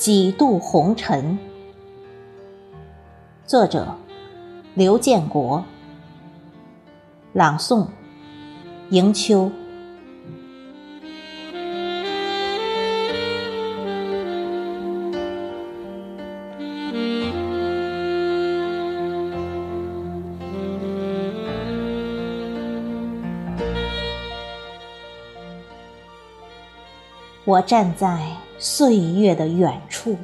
几度红尘。作者：刘建国。朗诵：迎秋。我站在岁月的远处，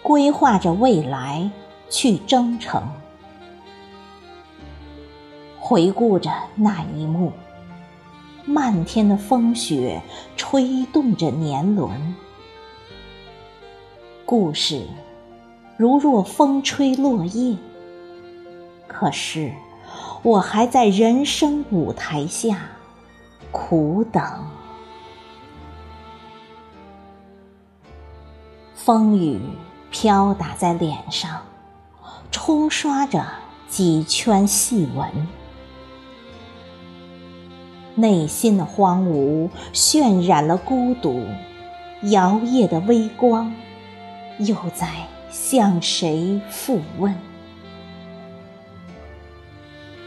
规划着未来去征程。回顾着那一幕，漫天的风雪吹动着年轮，故事如若风吹落叶。可是，我还在人生舞台下苦等。风雨飘打在脸上，冲刷着几圈细纹。内心的荒芜渲染了孤独，摇曳的微光，又在向谁复问？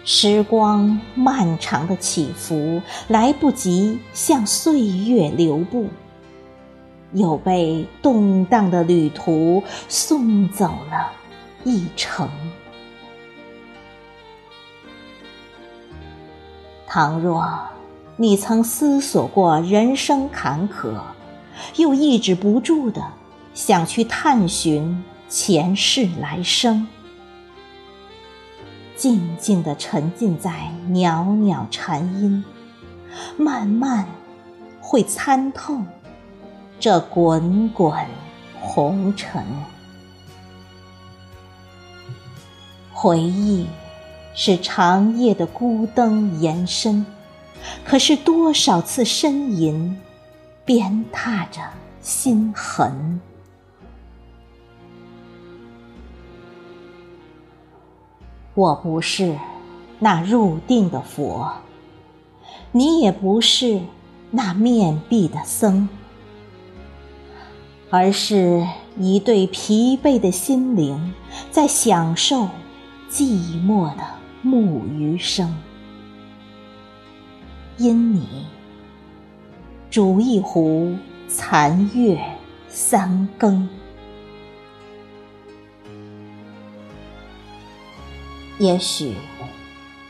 时光漫长的起伏，来不及向岁月留步。又被动荡的旅途送走了一程。倘若你曾思索过人生坎坷，又抑制不住的想去探寻前世来生，静静的沉浸在袅袅禅音，慢慢会参透。这滚滚红尘，回忆是长夜的孤灯延伸，可是多少次呻吟，鞭挞着心痕。我不是那入定的佛，你也不是那面壁的僧。而是一对疲惫的心灵，在享受寂寞的木鱼声。因你煮一壶残月三更。也许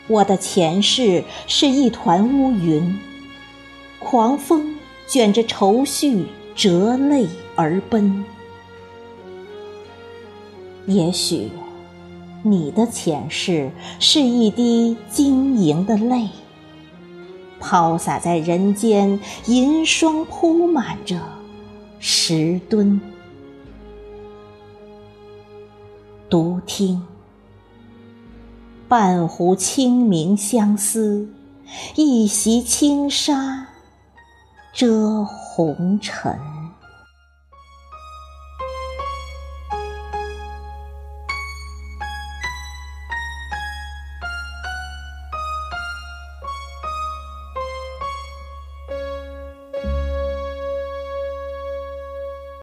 我的前世是一团乌云，狂风卷着愁绪。折泪而奔。也许你的前世是一滴晶莹的泪，抛洒在人间，银霜铺满着石墩。独听半壶清明相思，一袭轻纱遮红尘。